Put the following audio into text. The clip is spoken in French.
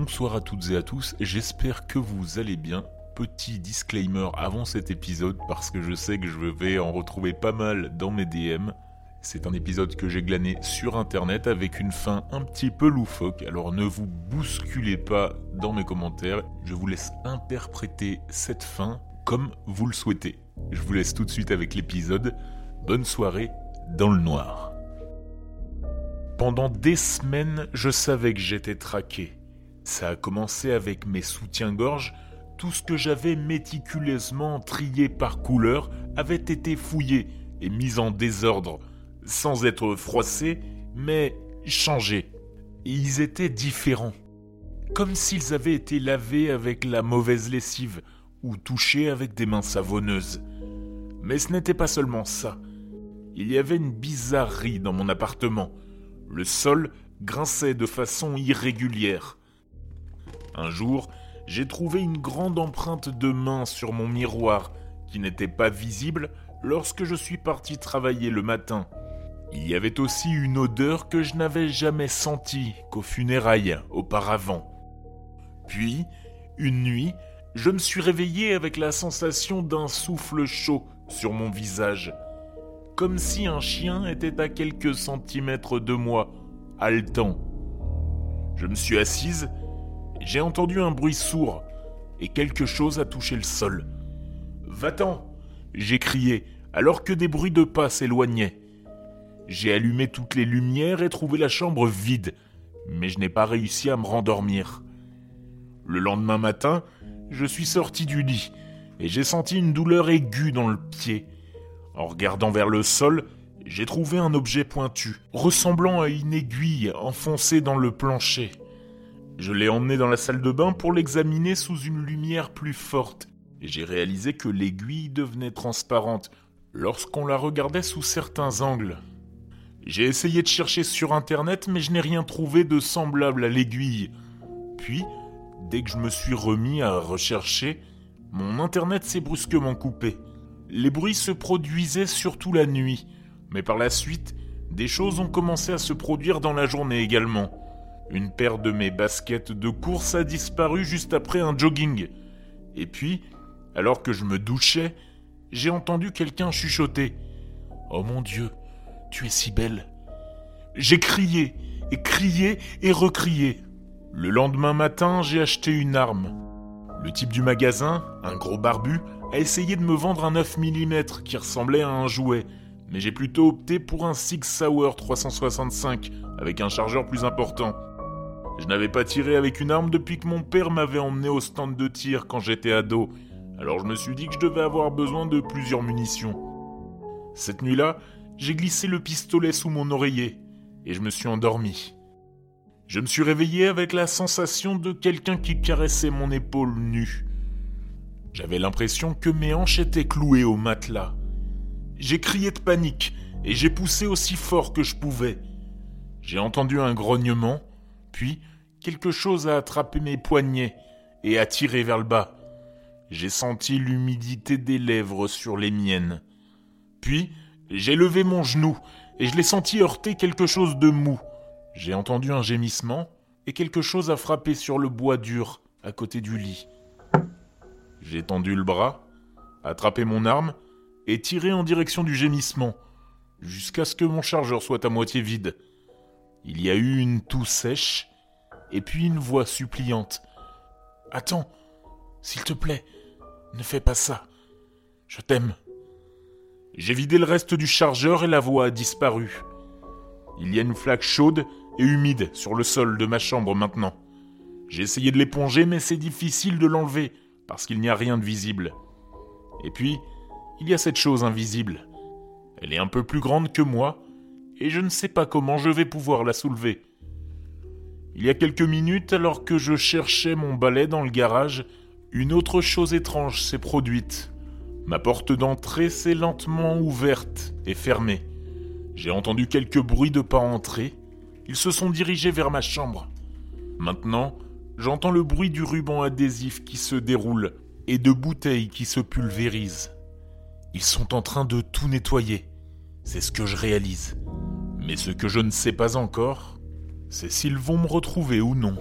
Bonsoir à toutes et à tous, j'espère que vous allez bien. Petit disclaimer avant cet épisode parce que je sais que je vais en retrouver pas mal dans mes DM. C'est un épisode que j'ai glané sur internet avec une fin un petit peu loufoque, alors ne vous bousculez pas dans mes commentaires, je vous laisse interpréter cette fin comme vous le souhaitez. Je vous laisse tout de suite avec l'épisode. Bonne soirée dans le noir. Pendant des semaines, je savais que j'étais traqué. Ça a commencé avec mes soutiens-gorge. Tout ce que j'avais méticuleusement trié par couleur avait été fouillé et mis en désordre, sans être froissé, mais changé. ils étaient différents, comme s'ils avaient été lavés avec la mauvaise lessive ou touchés avec des mains savonneuses. Mais ce n'était pas seulement ça. Il y avait une bizarrerie dans mon appartement. Le sol grinçait de façon irrégulière. Un jour, j'ai trouvé une grande empreinte de main sur mon miroir qui n'était pas visible lorsque je suis parti travailler le matin. Il y avait aussi une odeur que je n'avais jamais sentie qu'aux funérailles auparavant. Puis, une nuit, je me suis réveillé avec la sensation d'un souffle chaud sur mon visage comme si un chien était à quelques centimètres de moi, haletant. Je me suis assise, j'ai entendu un bruit sourd, et quelque chose a touché le sol. Va-t'en j'ai crié, alors que des bruits de pas s'éloignaient. J'ai allumé toutes les lumières et trouvé la chambre vide, mais je n'ai pas réussi à me rendormir. Le lendemain matin, je suis sorti du lit, et j'ai senti une douleur aiguë dans le pied. En regardant vers le sol, j'ai trouvé un objet pointu, ressemblant à une aiguille enfoncée dans le plancher. Je l'ai emmené dans la salle de bain pour l'examiner sous une lumière plus forte, et j'ai réalisé que l'aiguille devenait transparente lorsqu'on la regardait sous certains angles. J'ai essayé de chercher sur internet, mais je n'ai rien trouvé de semblable à l'aiguille. Puis, dès que je me suis remis à rechercher, mon internet s'est brusquement coupé. Les bruits se produisaient surtout la nuit, mais par la suite, des choses ont commencé à se produire dans la journée également. Une paire de mes baskets de course a disparu juste après un jogging. Et puis, alors que je me douchais, j'ai entendu quelqu'un chuchoter. Oh mon Dieu, tu es si belle. J'ai crié, et crié, et recrié. Le lendemain matin, j'ai acheté une arme. Le type du magasin, un gros barbu, a essayé de me vendre un 9 mm qui ressemblait à un jouet, mais j'ai plutôt opté pour un Six Sauer 365 avec un chargeur plus important. Je n'avais pas tiré avec une arme depuis que mon père m'avait emmené au stand de tir quand j'étais ado, alors je me suis dit que je devais avoir besoin de plusieurs munitions. Cette nuit-là, j'ai glissé le pistolet sous mon oreiller et je me suis endormi. Je me suis réveillé avec la sensation de quelqu'un qui caressait mon épaule nue. J'avais l'impression que mes hanches étaient clouées au matelas. J'ai crié de panique et j'ai poussé aussi fort que je pouvais. J'ai entendu un grognement, puis quelque chose a attrapé mes poignets et a tiré vers le bas. J'ai senti l'humidité des lèvres sur les miennes. Puis j'ai levé mon genou et je l'ai senti heurter quelque chose de mou. J'ai entendu un gémissement et quelque chose a frappé sur le bois dur à côté du lit. J'ai tendu le bras, attrapé mon arme et tiré en direction du gémissement, jusqu'à ce que mon chargeur soit à moitié vide. Il y a eu une toux sèche, et puis une voix suppliante. Attends, s'il te plaît, ne fais pas ça. Je t'aime. J'ai vidé le reste du chargeur et la voix a disparu. Il y a une flaque chaude et humide sur le sol de ma chambre maintenant. J'ai essayé de l'éponger, mais c'est difficile de l'enlever parce qu'il n'y a rien de visible. Et puis, il y a cette chose invisible. Elle est un peu plus grande que moi, et je ne sais pas comment je vais pouvoir la soulever. Il y a quelques minutes, alors que je cherchais mon balai dans le garage, une autre chose étrange s'est produite. Ma porte d'entrée s'est lentement ouverte et fermée. J'ai entendu quelques bruits de pas entrés. Ils se sont dirigés vers ma chambre. Maintenant, j'entends le bruit du ruban adhésif qui se déroule et de bouteilles qui se pulvérisent. Ils sont en train de tout nettoyer. C'est ce que je réalise. Mais ce que je ne sais pas encore, c'est s'ils vont me retrouver ou non.